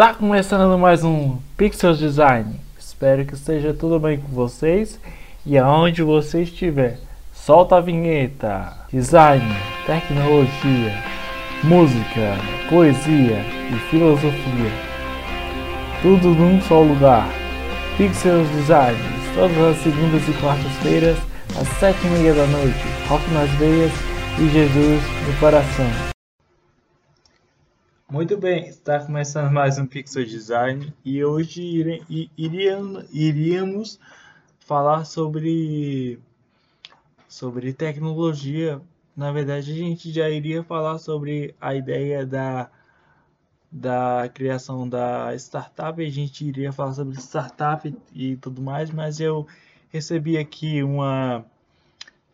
Está começando mais um Pixel Design. Espero que esteja tudo bem com vocês e aonde você estiver. Solta a vinheta. Design, tecnologia, música, poesia e filosofia. Tudo num só lugar. Pixel Design, todas as segundas e quartas-feiras, às sete e meia da noite. Rock nas veias e Jesus no coração. Muito bem, está começando mais um Pixel Design e hoje iríamos, iríamos falar sobre, sobre tecnologia. Na verdade, a gente já iria falar sobre a ideia da, da criação da startup, a gente iria falar sobre startup e tudo mais, mas eu recebi aqui uma,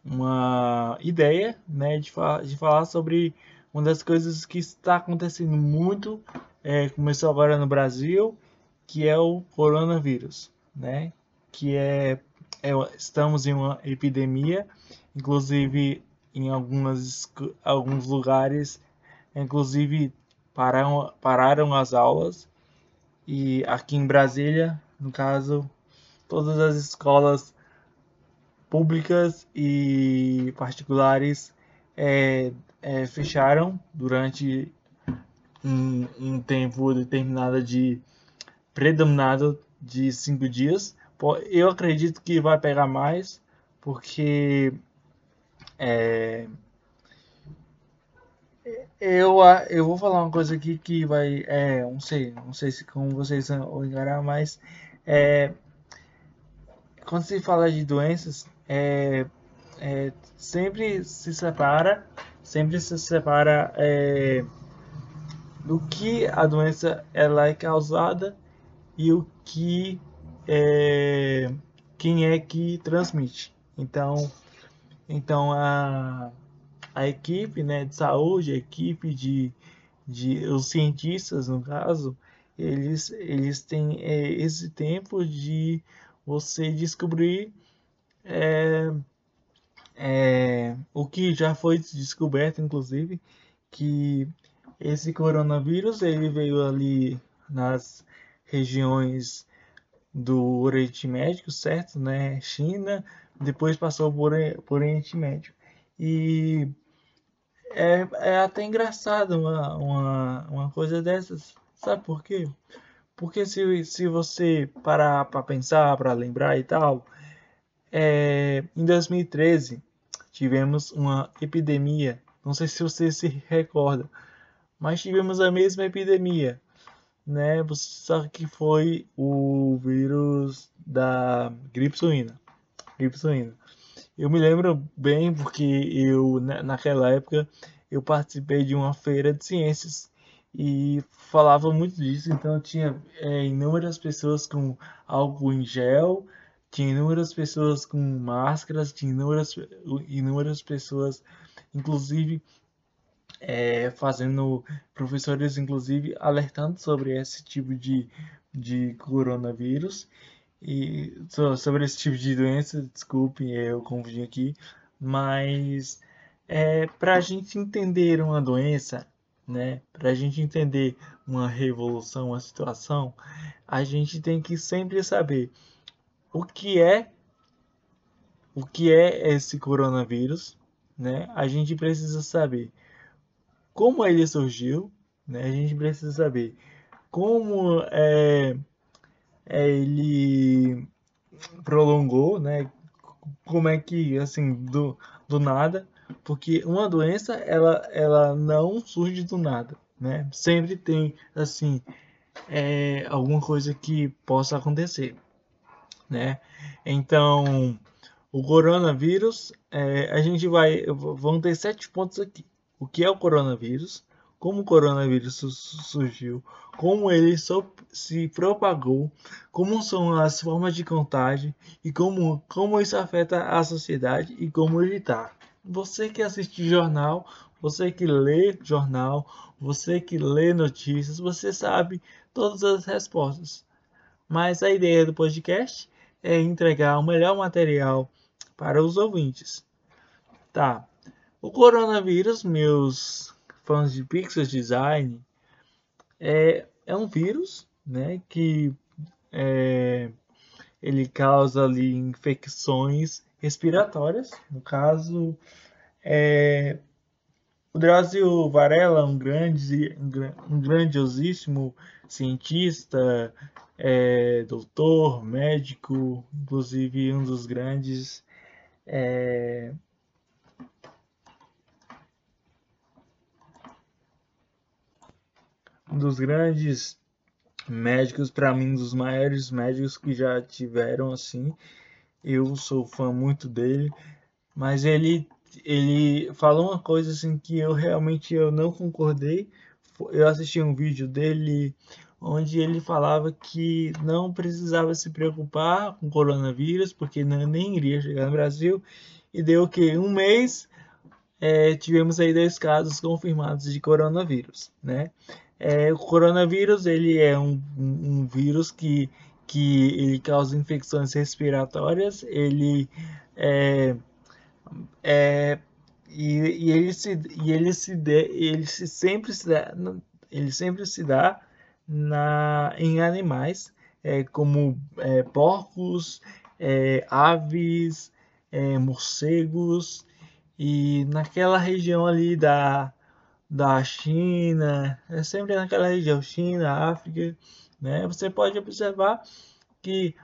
uma ideia né, de, de falar sobre uma das coisas que está acontecendo muito, é, começou agora no Brasil, que é o coronavírus, né? Que é, é estamos em uma epidemia, inclusive em algumas, alguns lugares, inclusive pararam, pararam as aulas e aqui em Brasília, no caso, todas as escolas públicas e particulares é, é, fecharam durante um, um, tempo determinado de predominado de cinco dias. Eu acredito que vai pegar mais, porque é, eu, eu vou falar uma coisa aqui que vai. É, não sei, não sei se como vocês vão encarar, mas é, quando se fala de doenças, é, é, sempre se separa sempre se separa é, do que a doença ela é causada e o que é, quem é que transmite. Então, então a, a equipe né, de saúde, a equipe de, de os cientistas no caso, eles, eles têm é, esse tempo de você descobrir é, é, o que já foi descoberto, inclusive, que esse coronavírus ele veio ali nas regiões do Oriente Médio, certo? Né? China, depois passou por, por Oriente Médio. E é, é até engraçado uma, uma, uma coisa dessas. Sabe por quê? Porque se, se você parar para pensar, para lembrar e tal, é, em 2013 tivemos uma epidemia. Não sei se você se recorda, mas tivemos a mesma epidemia, né? Só que foi o vírus da gripe suína. Gripe suína. Eu me lembro bem porque eu né, naquela época eu participei de uma feira de ciências e falava muito disso, então tinha é, inúmeras pessoas com álcool em gel, tinha inúmeras pessoas com máscaras, tinha inúmeras, inúmeras pessoas, inclusive é, fazendo professores, inclusive alertando sobre esse tipo de, de coronavírus e sobre esse tipo de doença. Desculpem, eu confundi aqui, mas é, para a gente entender uma doença, né, para a gente entender uma revolução, uma situação, a gente tem que sempre saber o que é o que é esse coronavírus, né? A gente precisa saber como ele surgiu, né? A gente precisa saber como é, é ele prolongou, né? Como é que assim do, do nada, porque uma doença ela ela não surge do nada, né? Sempre tem assim é, alguma coisa que possa acontecer né? Então, o coronavírus, é, a gente vai, vão ter sete pontos aqui. O que é o coronavírus? Como o coronavírus surgiu? Como ele se propagou? Como são as formas de contágio? E como, como isso afeta a sociedade e como evitar? Você que assiste jornal, você que lê jornal, você que lê notícias, você sabe todas as respostas. Mas a ideia do podcast é entregar o melhor material para os ouvintes. Tá. O coronavírus, meus fãs de Pixel Design, é é um vírus, né, que é, ele causa ali infecções respiratórias. No caso, é, o Drauzio Varela, um grande, um grandiosíssimo cientista, é, doutor, médico, inclusive um dos grandes é, um dos grandes médicos, para mim, um dos maiores médicos que já tiveram assim. Eu sou fã muito dele, mas ele ele falou uma coisa assim que eu realmente eu não concordei. Eu assisti um vídeo dele onde ele falava que não precisava se preocupar com coronavírus, porque nem iria chegar no Brasil. E deu que um mês é, tivemos aí dois casos confirmados de coronavírus, né? É, o coronavírus ele é um, um, um, vírus que, que ele causa infecções respiratórias, ele é, é e, e, ele se e ele se de, ele se sempre se dá, ele sempre se dá na em animais é, como é, porcos, é, aves, é, morcegos e naquela região ali da da China, é sempre naquela região, China, África, né? Você pode observar que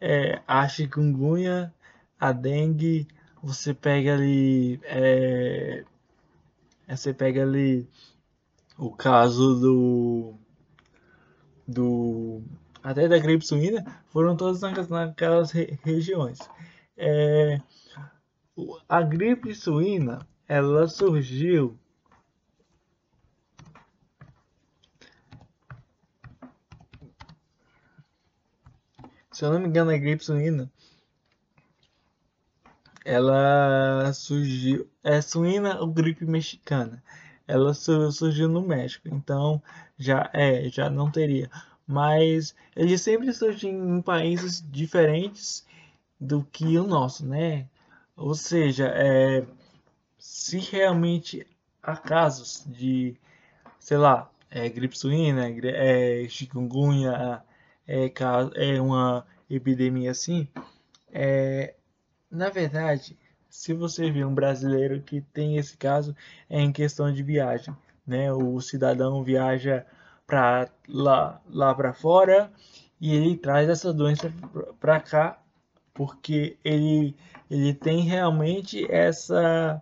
é, a chikungunya, a dengue, você pega ali, é, você pega ali o caso do, do até da gripe suína, foram todas naquelas re, regiões. É, a gripe suína, ela surgiu se eu não me engano, a gripe suína, ela surgiu, é suína ou gripe mexicana, ela surgiu no México, então já é, já não teria, mas ele sempre surge em países diferentes do que o nosso, né? Ou seja, é, se realmente há casos de, sei lá, é, gripe suína, é, chikungunya, é, é uma epidemia assim, é, na verdade, se você vê um brasileiro que tem esse caso, é em questão de viagem, né? O cidadão viaja para lá, lá para fora e ele traz essa doença para cá porque ele, ele tem realmente essa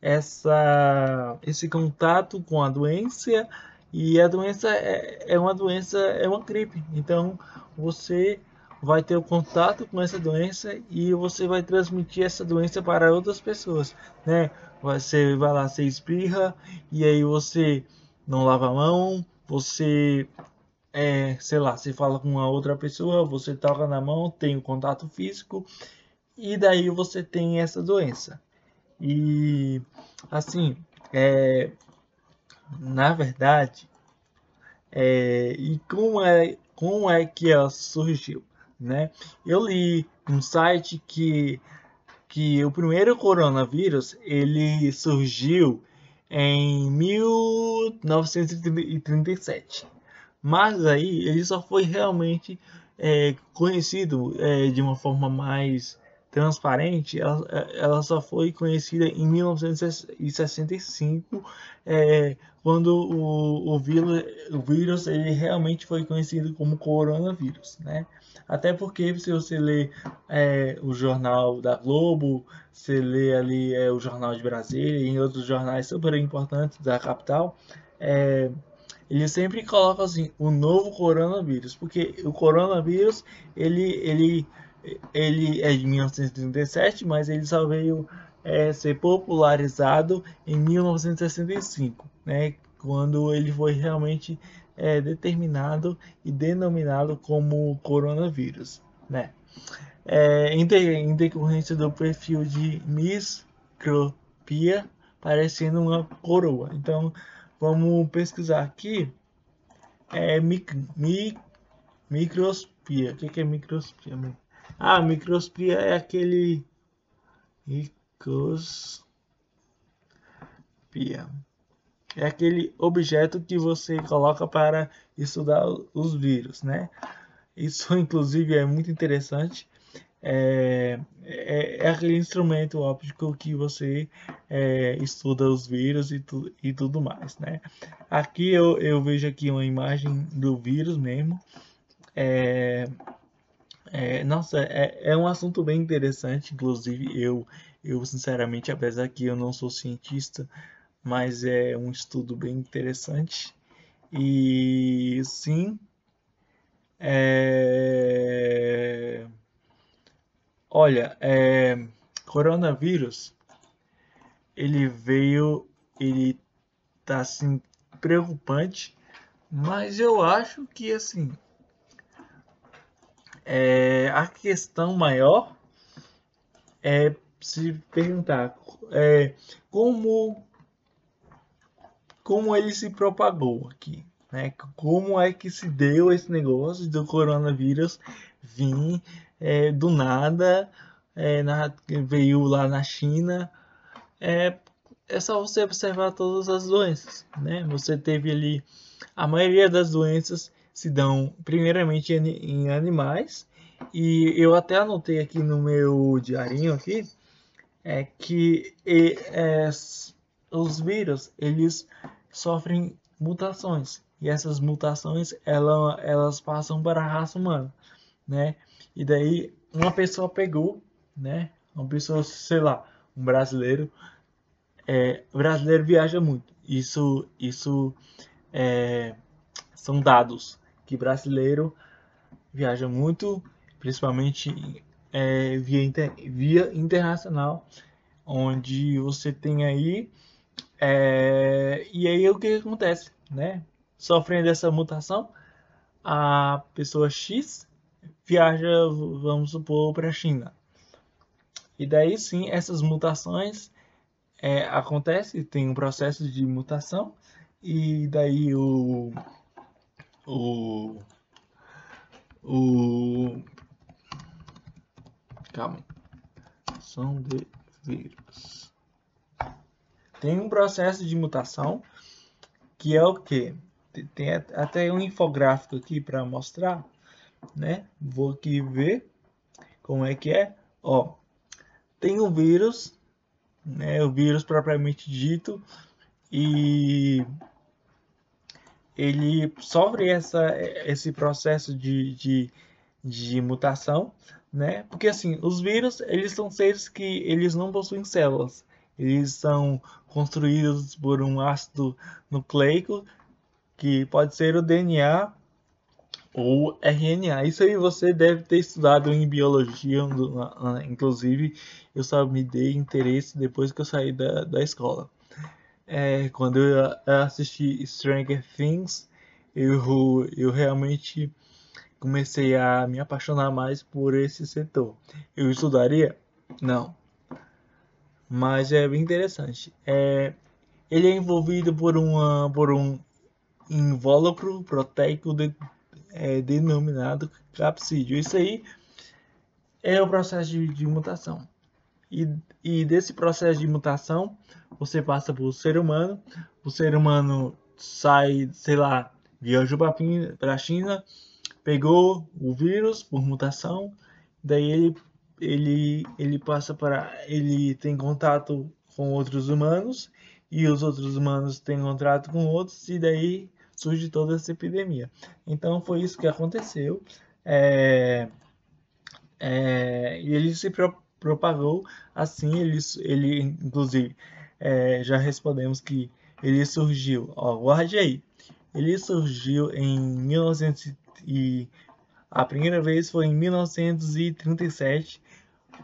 essa esse contato com a doença e a doença é, é uma doença é uma gripe então você vai ter o contato com essa doença e você vai transmitir essa doença para outras pessoas, né? Você vai lá, você espirra e aí você não lava a mão, você é, sei lá, você fala com uma outra pessoa, você toca na mão, tem o contato físico e daí você tem essa doença. E assim, é, na verdade, é, e como é, como é que ela surgiu? né? Eu li um site que que o primeiro coronavírus ele surgiu em 1937, mas aí ele só foi realmente é, conhecido é, de uma forma mais transparente, ela, ela, só foi conhecida em 1965, é, quando o, o, vírus, o vírus ele realmente foi conhecido como coronavírus, né? Até porque se você lê é, o jornal da Globo, você lê ali é, o jornal de Brasília e outros jornais super importantes da capital, é, ele sempre coloca assim o novo coronavírus, porque o coronavírus ele ele ele é de 1937, mas ele só veio é, ser popularizado em 1965, né, quando ele foi realmente é determinado e denominado como coronavírus, né? É, em, em decorrência do perfil de micropia, parecendo uma coroa. Então, vamos pesquisar aqui. É mic, mic, microspia. O que, que é microspia? Ah, microspia é aquele microspia. é aquele objeto que você coloca para estudar os vírus, né? Isso, inclusive, é muito interessante. É, é, é aquele instrumento óptico que você é, estuda os vírus e, tu, e tudo mais, né? Aqui eu, eu vejo aqui uma imagem do vírus mesmo. É, é, nossa, é, é um assunto bem interessante, inclusive eu, eu sinceramente, apesar que eu não sou cientista, mas é um estudo bem interessante. E sim, é... olha, é... coronavírus, ele veio, ele tá assim preocupante, mas eu acho que assim é, a questão maior é se perguntar é, como como ele se propagou aqui, né? Como é que se deu esse negócio do coronavírus vir é, do nada, é, na, veio lá na China. É, é só você observar todas as doenças, né? Você teve ali a maioria das doenças se dão primeiramente em animais e eu até anotei aqui no meu diarinho aqui é que e, é, os vírus eles sofrem mutações e essas mutações ela, elas passam para a raça humana, né? E daí uma pessoa pegou, né? Uma pessoa, sei lá, um brasileiro, é, brasileiro viaja muito. Isso, isso é, são dados que brasileiro viaja muito, principalmente é, via, inter, via internacional, onde você tem aí é, e aí o que acontece, né? Sofrendo essa mutação, a pessoa X viaja, vamos supor, para a China. E daí sim, essas mutações é, acontecem, tem um processo de mutação, e daí o. O. O. Calma. São de vírus tem um processo de mutação que é o que? Tem até um infográfico aqui para mostrar, né? Vou aqui ver como é que é. Ó, tem um vírus, né? O vírus propriamente dito e ele sofre essa, esse processo de, de, de mutação, né? Porque assim, os vírus, eles são seres que eles não possuem células. Eles são construídos por um ácido nucleico que pode ser o DNA ou RNA. Isso aí você deve ter estudado em biologia, inclusive eu só me dei interesse depois que eu saí da, da escola. É, quando eu assisti Stranger Things, eu, eu realmente comecei a me apaixonar mais por esse setor. Eu estudaria? Não mas é bem interessante. É, ele é envolvido por, uma, por um invólucro proteico de, é, denominado capsídeo. Isso aí é o processo de, de mutação. E, e, desse processo de mutação, você passa para o ser humano. O ser humano sai, sei lá, viajou para a China, pegou o vírus por mutação, daí ele ele, ele passa para. Ele tem contato com outros humanos e os outros humanos têm contato com outros, e daí surge toda essa epidemia. Então foi isso que aconteceu. É, é, e ele se pro, propagou assim, ele, ele inclusive é, já respondemos que ele surgiu, ó, guarde aí, ele surgiu em 1900 e a primeira vez foi em 1937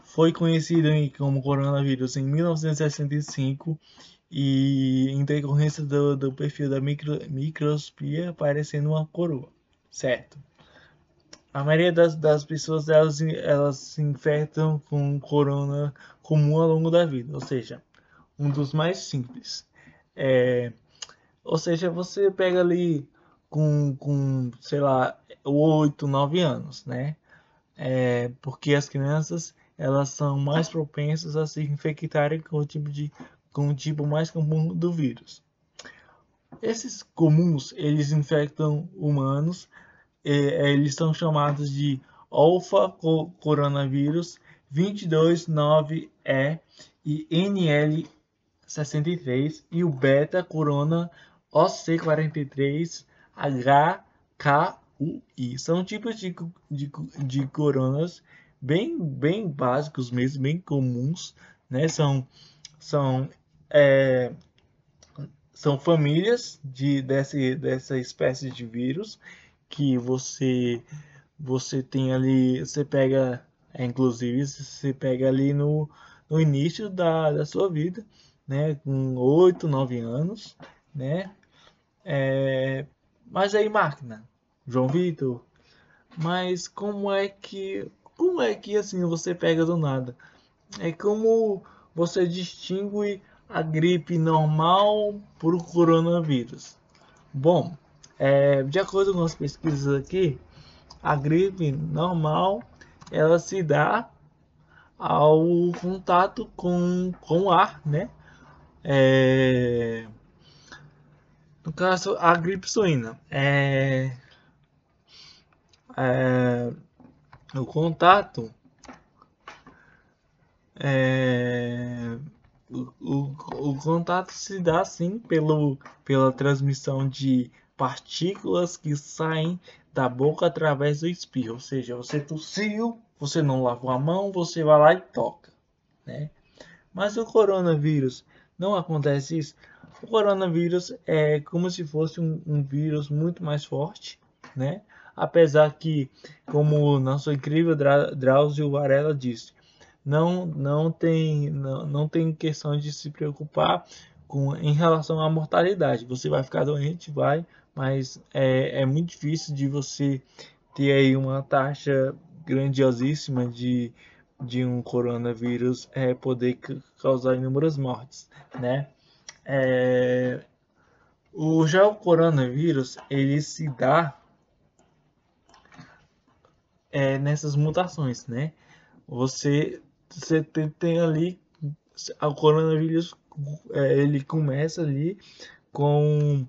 foi conhecido como coronavírus em 1965 e em decorrência do, do perfil da micro, microspia parecendo uma coroa, certo? A maioria das, das pessoas elas, elas se infectam com corona comum ao longo da vida, ou seja, um dos mais simples. É, ou seja, você pega ali com, com sei lá, 8, 9 anos, né? É, porque as crianças elas são mais propensas a se infectarem com o tipo de com o tipo mais comum do vírus. Esses comuns, eles infectam humanos, eles são chamados de alfa coronavírus 229E e NL63 e o beta corona OC43 HKUI. São tipos de, de, de coronas bem, bem básicos mesmo, bem comuns, né? São, são é, são famílias de, desse, dessa espécie de vírus que você você tem ali, você pega, é, inclusive, você pega ali no, no início da, da sua vida, né, com 8, 9 anos, né, é, mas aí máquina, João Vitor, mas como é que, como é que assim você pega do nada? É como você distingue a gripe normal o coronavírus? Bom, é, de acordo com as pesquisas aqui, a gripe normal ela se dá ao contato com, com ar, né? É, no caso, a gripe suína é, é o contato é, o, o, o, contato se dá sim pelo, pela transmissão de partículas que saem da boca através do espirro. Ou seja, você tossiu, você não lavou a mão, você vai lá e toca. Né? Mas o coronavírus não acontece isso. O coronavírus é como se fosse um, um vírus muito mais forte, né? Apesar que, como o nosso incrível Drauzio Varela disse, não, não, tem, não, não tem questão de se preocupar com, em relação à mortalidade. Você vai ficar doente, vai, mas é, é muito difícil de você ter aí uma taxa grandiosíssima de, de um coronavírus é, poder causar inúmeras mortes, né? É, o já o coronavírus ele se dá é, nessas mutações, né? Você você tem, tem ali o coronavírus é, ele começa ali com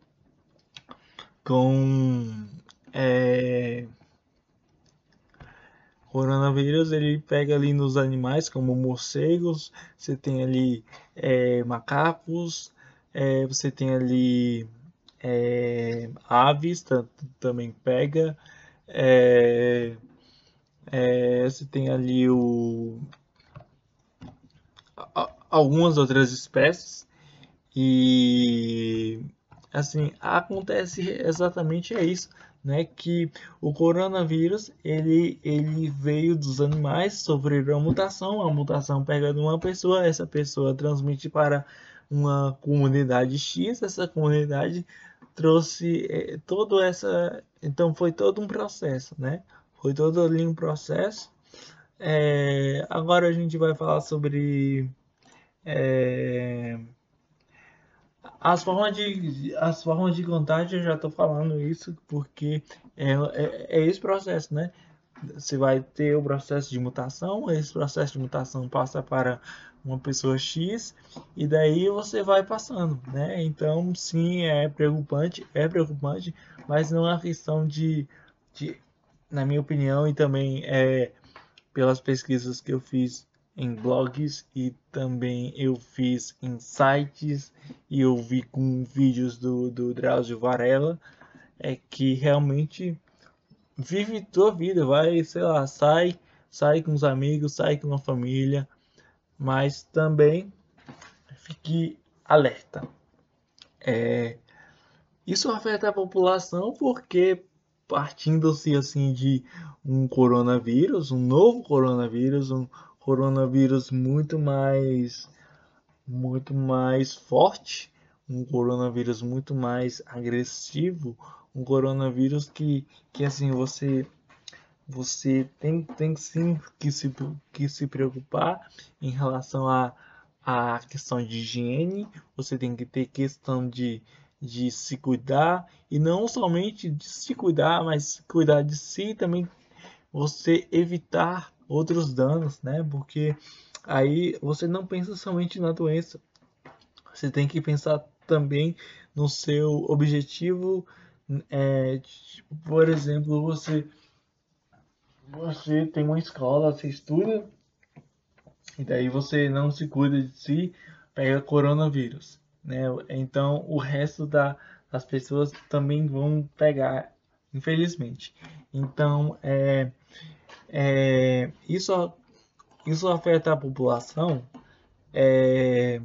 com é, coronavírus ele pega ali nos animais como morcegos você tem ali é, macacos é, você tem ali é, aves também pega é, é, você tem ali o algumas outras espécies e assim acontece exatamente é isso né que o coronavírus ele ele veio dos animais sofreram uma mutação a mutação pega de uma pessoa essa pessoa transmite para uma comunidade X essa comunidade trouxe é, todo essa então foi todo um processo né foi todo ali um processo. É, agora a gente vai falar sobre é, as formas de as formas de contágio eu já estou falando isso porque é, é, é, esse processo, né? Você vai ter o processo de mutação, esse processo de mutação passa para uma pessoa X e daí você vai passando, né? Então, sim, é preocupante, é preocupante, mas não é questão de, de na minha opinião e também é pelas pesquisas que eu fiz em blogs e também eu fiz em sites e eu vi com vídeos do, do Drauzio Varela é que realmente vive tua vida, vai, sei lá, sai, sai com os amigos, sai com a família, mas também fique alerta. É, isso afeta a população porque partindo-se assim de um coronavírus, um novo coronavírus, um coronavírus muito mais muito mais forte, um coronavírus muito mais agressivo, um coronavírus que, que assim você você tem, tem sim que se, que se preocupar em relação a, a questão de higiene, você tem que ter questão de, de se cuidar e não somente de se cuidar, mas cuidar de si também você evitar outros danos, né? Porque aí você não pensa somente na doença, você tem que pensar também no seu objetivo. É, tipo, por exemplo, você você tem uma escola, você estuda e daí você não se cuida de si, pega coronavírus, né? Então o resto da, das pessoas também vão pegar, infelizmente. Então é, é isso isso afeta a população. É,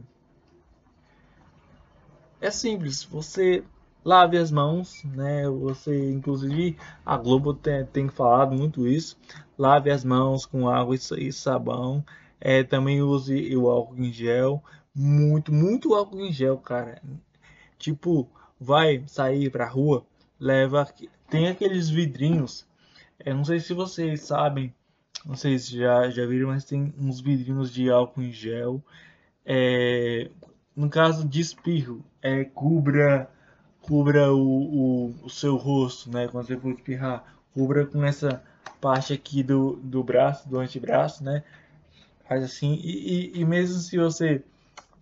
é simples, você lave as mãos, né? Você, inclusive, a Globo tem, tem falado muito isso. Lave as mãos com água e sabão. É, também use o álcool em gel. Muito, muito álcool em gel, cara. Tipo, vai sair pra rua, leva. Tem aqueles vidrinhos. É, não sei se vocês sabem, não sei se já, já viram, mas tem uns vidrinhos de álcool em gel. É, no caso de espirro, é, cubra cubra o, o, o, seu rosto, né? Quando você for espirrar, cubra com essa parte aqui do, do braço, do antebraço, né? Faz assim, e, e, e mesmo se você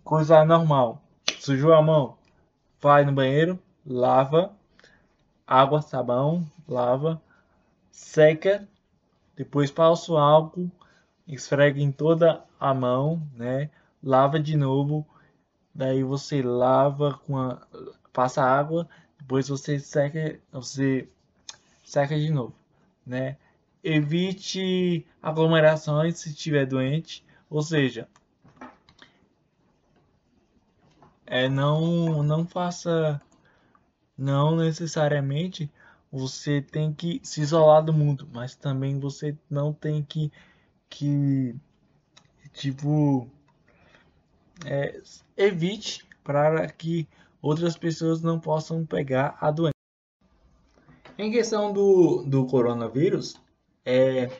coisar normal, sujou a mão, vai no banheiro, lava, água, sabão, lava, seca, depois passa o álcool, esfrega em toda a mão, né? Lava de novo, daí você lava com a passa água, depois você seca, você seca de novo, né? Evite aglomerações se estiver doente, ou seja, é não não faça não necessariamente você tem que se isolar do mundo, mas também você não tem que que tipo é, evite para que outras pessoas não possam pegar a doença. Em questão do, do coronavírus, é,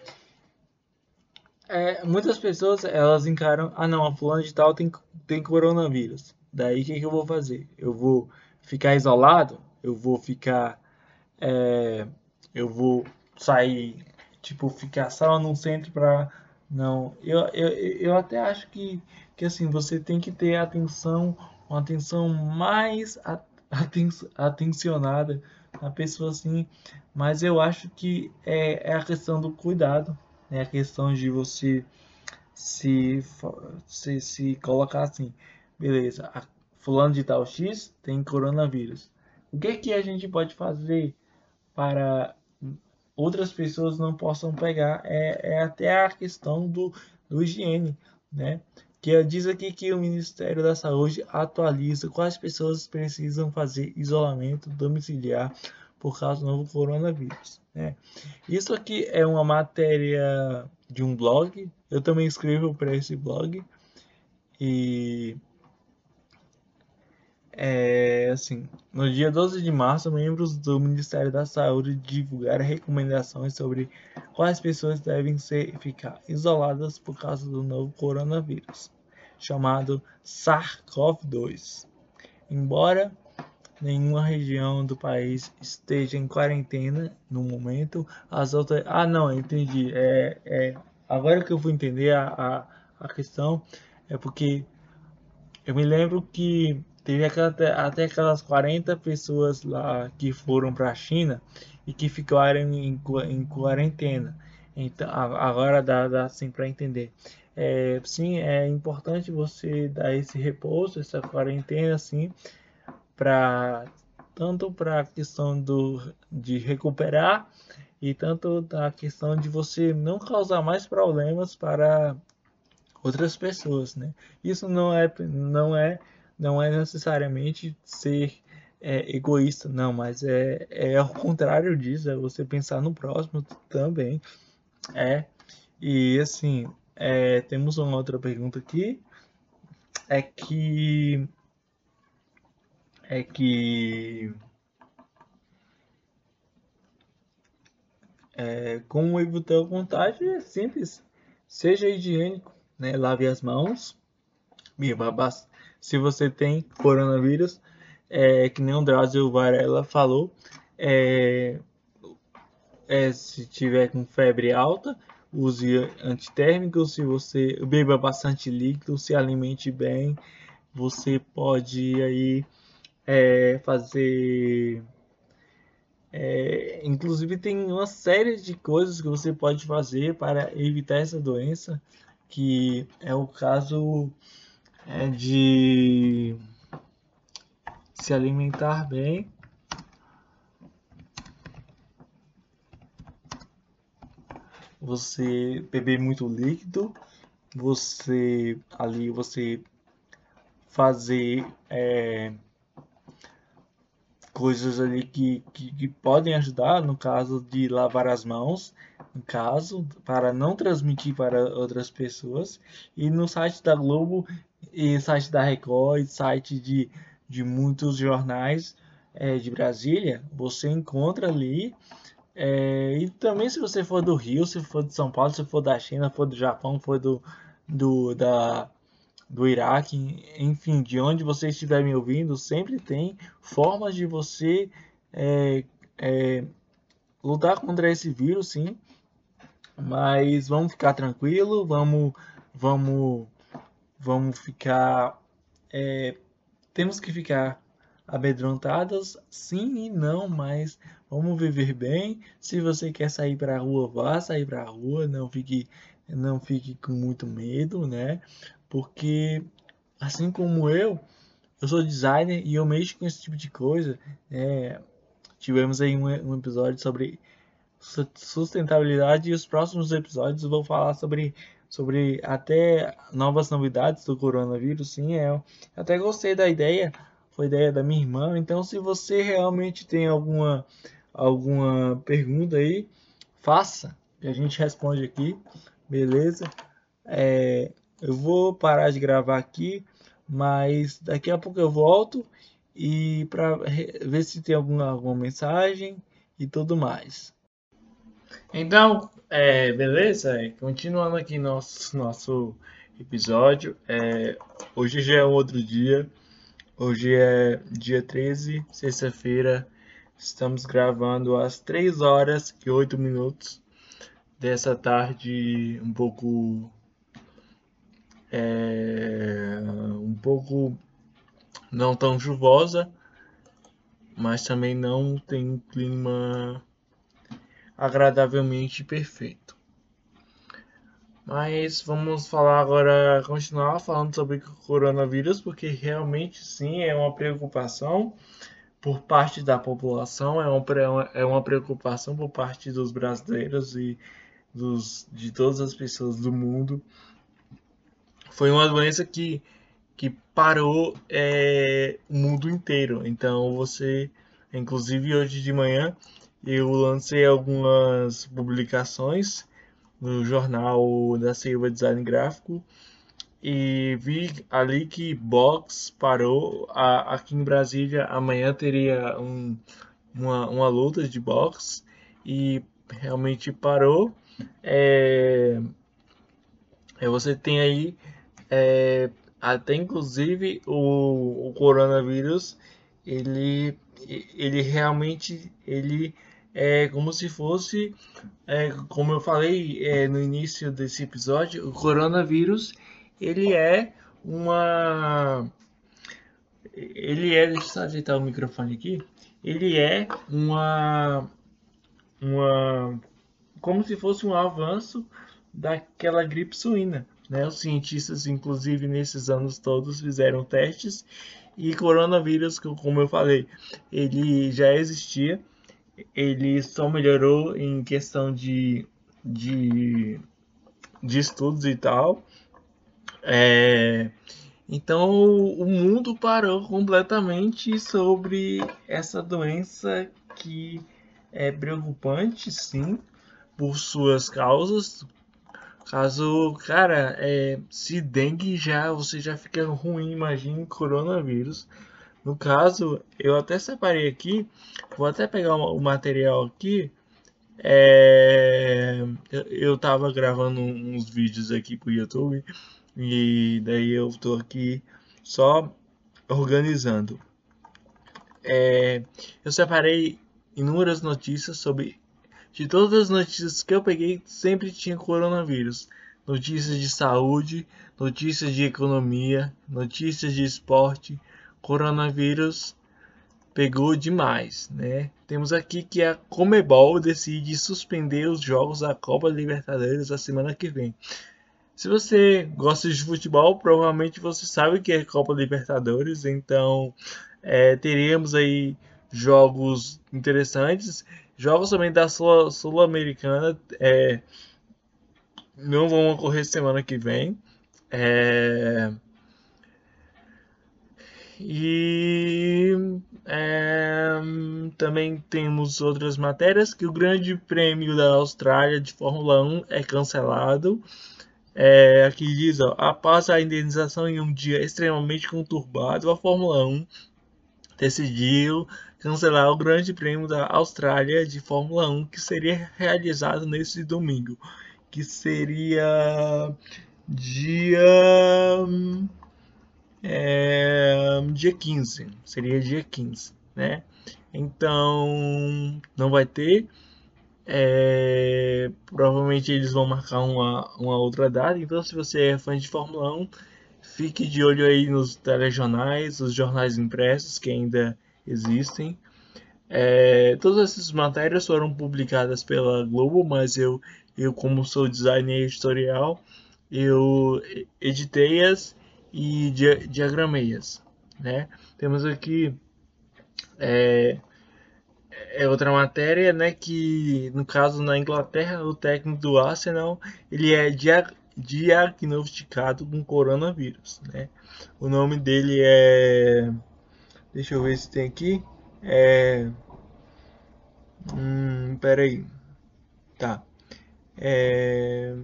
é, muitas pessoas elas encaram, ah não, a fulana de tal tem, tem coronavírus. Daí o que, que, eu vou fazer? Eu vou ficar isolado? Eu vou ficar, é, eu vou sair, tipo, ficar só num centro para não. Eu, eu, eu até acho que, que assim, você tem que ter atenção uma atenção mais aten atencionada na pessoa assim, mas eu acho que é, é a questão do cuidado, é a questão de você se, se, se colocar assim, beleza, fulano de tal X tem coronavírus. O que que a gente pode fazer para outras pessoas não possam pegar? É, é até a questão do, do higiene, né? que diz aqui que o Ministério da Saúde atualiza quais pessoas precisam fazer isolamento domiciliar por causa do novo coronavírus. Né? Isso aqui é uma matéria de um blog, eu também escrevo para esse blog e é, assim, no dia 12 de março, membros do Ministério da Saúde divulgaram recomendações sobre quais pessoas devem ser, ficar isoladas por causa do novo coronavírus chamado SARS-CoV-2. Embora nenhuma região do país esteja em quarentena no momento, as outras. Ah, não, entendi. É, é... Agora que eu vou entender a, a, a questão, é porque eu me lembro que teve aquela, até aquelas 40 pessoas lá que foram para a China e que ficaram em, em quarentena. Então, agora dá, dá assim para entender. É, sim, é importante você dar esse repouso, essa quarentena, assim, para tanto para a questão do, de recuperar e tanto da questão de você não causar mais problemas para outras pessoas, né? Isso não é não é não é necessariamente ser é, egoísta, não, mas é, é ao contrário disso, é você pensar no próximo também, é e assim é, temos uma outra pergunta aqui. É que. É que. É, como evitar o contágio é simples. Seja higiênico, né? Lave as mãos. Se você tem coronavírus, é, que nem o Drauzio Varela falou, é, é, se tiver com febre alta, use antitérmicos, se você beba bastante líquido, se alimente bem, você pode aí é, fazer. É, inclusive tem uma série de coisas que você pode fazer para evitar essa doença, que é o caso é, de se alimentar bem. Você beber muito líquido, você ali você fazer é, coisas ali que, que, que, podem ajudar, no caso de lavar as mãos, no caso, para não transmitir para outras pessoas. E no site da Globo, e site da Record, site de, de muitos jornais é, de Brasília, você encontra ali. É, e também se você for do Rio, se for de São Paulo, se for da China, for do Japão, for do, do, da, do Iraque, enfim, de onde você estiver me ouvindo, sempre tem formas de você é, é, lutar contra esse vírus, sim. Mas vamos ficar tranquilo, vamos, vamos, vamos ficar, é, temos que ficar amedrontados, sim e não, mas vamos viver bem. Se você quer sair para a rua, vá sair para a rua, não fique, não fique com muito medo, né? Porque assim como eu, eu sou designer e eu mexo com esse tipo de coisa. É, tivemos aí um, um, episódio sobre sustentabilidade e os próximos episódios vou falar sobre sobre até novas novidades do coronavírus. Sim, é, eu até gostei da ideia, foi ideia da minha irmã. Então, se você realmente tem alguma alguma pergunta aí, faça, que a gente responde aqui, beleza? É, eu vou parar de gravar aqui, mas daqui a pouco eu volto e para ver se tem alguma, alguma mensagem e tudo mais. Então, é, beleza? Continuando aqui nosso, nosso episódio. É, hoje já é um outro dia. Hoje é dia 13, sexta-feira. Estamos gravando às 3 horas e 8 minutos dessa tarde um pouco é um pouco não tão chuvosa, mas também não tem um clima agradavelmente perfeito. Mas vamos falar agora, continuar falando sobre o coronavírus, porque realmente sim é uma preocupação por parte da população, é uma, é uma preocupação por parte dos brasileiros e dos, de todas as pessoas do mundo foi uma doença que, que parou é, o mundo inteiro. Então você, inclusive hoje de manhã, eu lancei algumas publicações no jornal da Silva Design Gráfico e vi ali que box parou. A, aqui em Brasília amanhã teria um, uma, uma luta de boxe e realmente parou. É, é você tem aí é, até inclusive o, o coronavírus ele ele realmente ele é como se fosse é, como eu falei é, no início desse episódio o coronavírus ele é uma ele é deixa eu ajeitar o microfone aqui ele é uma uma como se fosse um avanço daquela gripe suína né? Os cientistas, inclusive, nesses anos todos fizeram testes e coronavírus, como eu falei, ele já existia, ele só melhorou em questão de, de, de estudos e tal. É, então o mundo parou completamente sobre essa doença que é preocupante, sim, por suas causas, Caso, cara, é, se dengue já, você já fica ruim, imagine coronavírus. No caso, eu até separei aqui, vou até pegar o material aqui. É, eu, tava gravando uns vídeos aqui pro YouTube e daí eu tô aqui só organizando. É, eu separei inúmeras notícias sobre de todas as notícias que eu peguei, sempre tinha coronavírus. Notícias de saúde, notícias de economia, notícias de esporte, coronavírus, pegou demais, né? Temos aqui que a Comebol decide suspender os jogos da Copa Libertadores a semana que vem. Se você gosta de futebol, provavelmente você sabe que é Copa Libertadores, então é, teremos aí jogos interessantes, jogos também da Sul-Americana é, não vão ocorrer semana que vem. É, e é, também temos outras matérias que o Grande Prêmio da Austrália de Fórmula 1 é cancelado. É, aqui diz, ó, após a indenização em um dia extremamente conturbado, a Fórmula 1 decidiu cancelar o Grande Prêmio da Austrália de Fórmula 1 que seria realizado nesse domingo, que seria dia é, dia 15, seria dia 15, né? Então não vai ter é, provavelmente eles vão marcar uma, uma outra data. Então, se você é fã de Fórmula 1, fique de olho aí nos telejornais, os jornais impressos que ainda existem. É, todas essas matérias foram publicadas pela Globo, mas eu, eu como sou designer editorial, eu editei-as e diagramei-as. Né? Temos aqui é, é outra matéria, né, que no caso na Inglaterra, o técnico do Arsenal, ele é dia diagnosticado com coronavírus, né? O nome dele é Deixa eu ver se tem aqui. É Hum, peraí. Tá. É...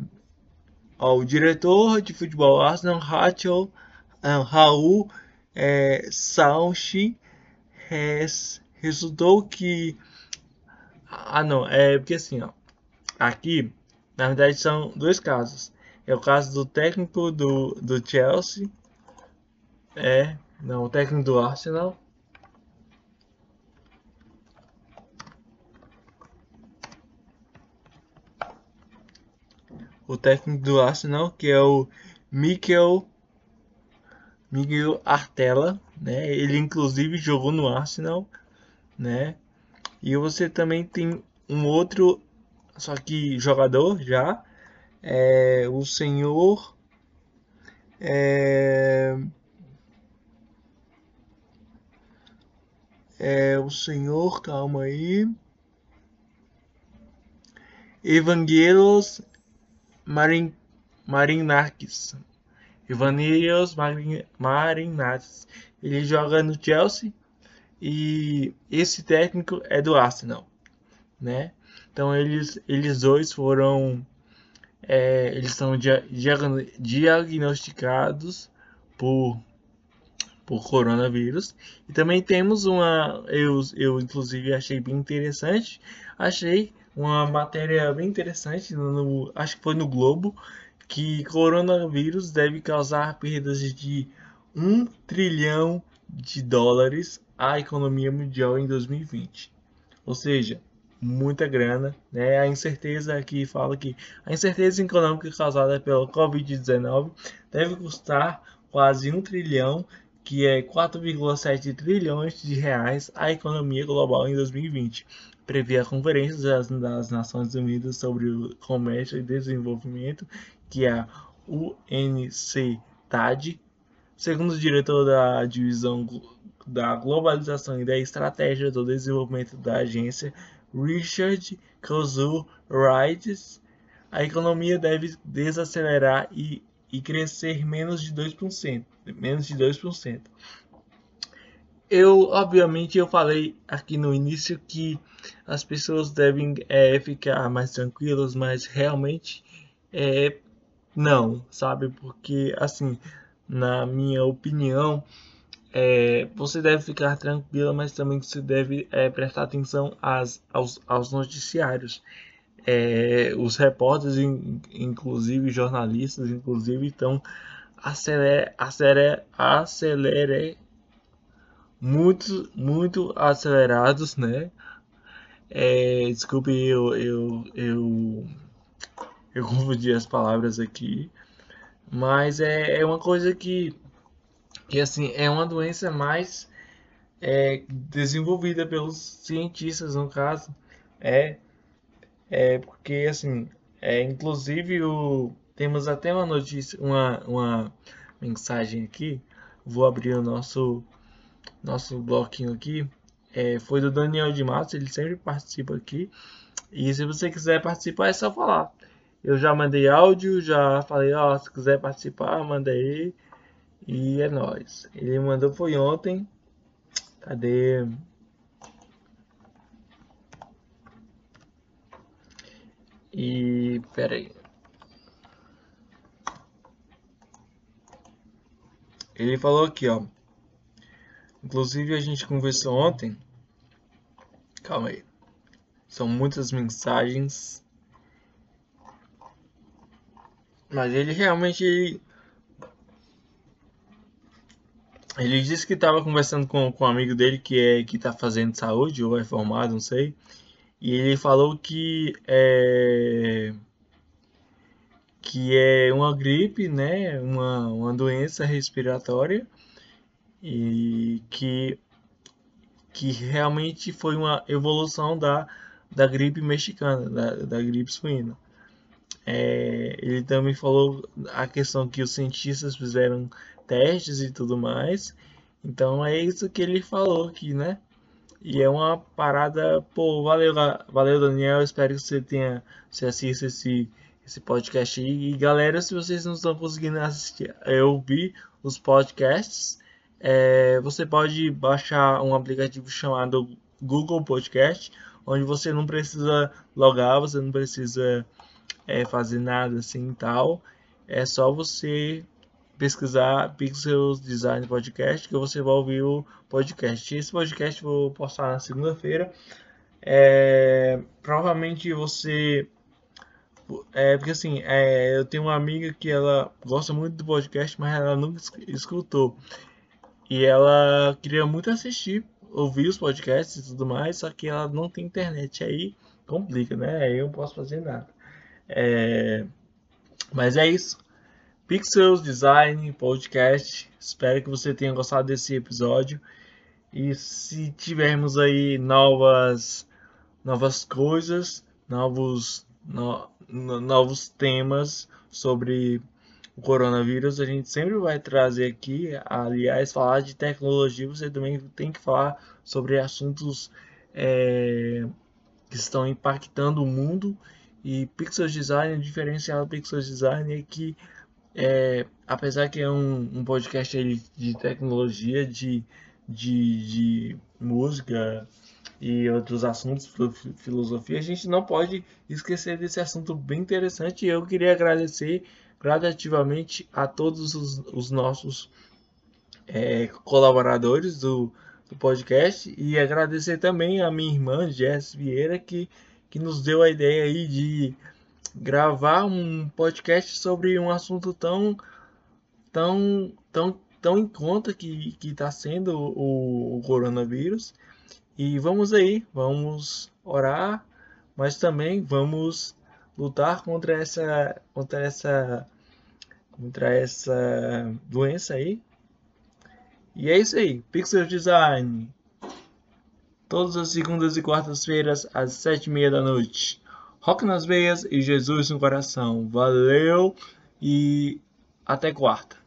Ó, o diretor de futebol Arsenal, Rachel, uh, Raul é, Sauchi, resultou que. Ah, não, é porque assim, ó. Aqui, na verdade, são dois casos. É o caso do técnico do, do Chelsea. É, não, o técnico do Arsenal. O técnico do Arsenal, que é o Mikel Miguel Artella, né? Ele inclusive jogou no Arsenal né? E você também tem um outro, só que jogador já, é o senhor é, é o senhor, calma aí, Evangelos Marin, Marinakis. Evangelos Marin, Marinakis. Ele joga no Chelsea e esse técnico é do Arsenal, né? Então eles, eles dois foram, é, eles são dia, diagnosticados por por coronavírus. E também temos uma, eu, eu inclusive achei bem interessante, achei uma matéria bem interessante, no, acho que foi no Globo, que coronavírus deve causar perdas de 1 trilhão de dólares à economia mundial em 2020. Ou seja, muita grana, né? A incerteza aqui fala que a incerteza econômica causada pela Covid-19 deve custar quase um trilhão, que é 4,7 trilhões de reais à economia global em 2020. Prevê a Conferência das, Nações Unidas sobre o Comércio e Desenvolvimento, que é a UNCTAD, segundo o diretor da divisão da globalização e da estratégia do desenvolvimento da agência, Richard Kozu Wright, a economia deve desacelerar e, e crescer menos de 2%, menos de 2%. Eu, obviamente, eu falei aqui no início que as pessoas devem é, ficar mais tranquilas, mas realmente é, não, sabe? Porque, assim, na minha opinião, é, você deve ficar tranquila, mas também você deve é, prestar atenção às, aos, aos noticiários. É, os repórteres, inclusive jornalistas, inclusive, estão acelere, acelere, acelere, muito, muito acelerados, né? É, desculpe, eu, eu, eu, eu confundi as palavras aqui, mas é, é uma coisa que que assim é uma doença mais é desenvolvida pelos cientistas, no caso. É, é porque, assim, é, inclusive o, temos até uma notícia, uma, uma mensagem aqui. Vou abrir o nosso, nosso bloquinho aqui. É, foi do Daniel de Matos, ele sempre participa aqui. E se você quiser participar, é só falar. Eu já mandei áudio, já falei, ó, se quiser participar, manda aí. E é nóis. Ele mandou foi ontem. Cadê? E pera aí. Ele falou aqui, ó. Inclusive a gente conversou ontem. Calma aí. São muitas mensagens. Mas ele realmente. Ele disse que estava conversando com, com um amigo dele que é que está fazendo saúde ou é formado, não sei. E ele falou que é que é uma gripe, né, uma, uma doença respiratória e que que realmente foi uma evolução da, da gripe mexicana, da, da gripe suína. É, ele também falou a questão que os cientistas fizeram testes e tudo mais. Então é isso que ele falou aqui, né? E é uma parada, pô, valeu, valeu Daniel, espero que você tenha, você assista esse, esse podcast aí. E galera, se vocês não estão conseguindo assistir, é, ouvir os podcasts, é, você pode baixar um aplicativo chamado Google Podcast, onde você não precisa logar, você não precisa é, fazer nada assim tal. É só você pesquisar Pixels Design Podcast que você vai ouvir o podcast. Esse podcast vou postar na segunda-feira. É, provavelmente você é porque assim, é, eu tenho uma amiga que ela gosta muito do podcast, mas ela nunca escutou. E ela queria muito assistir, ouvir os podcasts e tudo mais, só que ela não tem internet. Aí complica, né? Aí eu não posso fazer nada. É... Mas é isso. Pixels Design Podcast. Espero que você tenha gostado desse episódio. E se tivermos aí novas novas coisas, novos no, novos temas sobre o coronavírus, a gente sempre vai trazer aqui. Aliás, falar de tecnologia, você também tem que falar sobre assuntos é, que estão impactando o mundo. E Pixels Design, o diferencial do Pixels Design é que, é, apesar que é um, um podcast de tecnologia, de, de, de música, e outros assuntos, filosofia, a gente não pode esquecer desse assunto bem interessante. E eu queria agradecer gradativamente a todos os, os nossos é, colaboradores do, do, podcast e agradecer também a minha irmã Jess Vieira que, que nos deu a ideia aí de gravar um podcast sobre um assunto tão tão tão tão em conta que está sendo o, o coronavírus. E vamos aí, vamos orar, mas também vamos lutar contra essa contra essa contra essa doença aí. E é isso aí, Pixel Design. Todas as segundas e quartas-feiras às sete e meia da noite. Rock nas veias e Jesus no coração. Valeu e até quarta.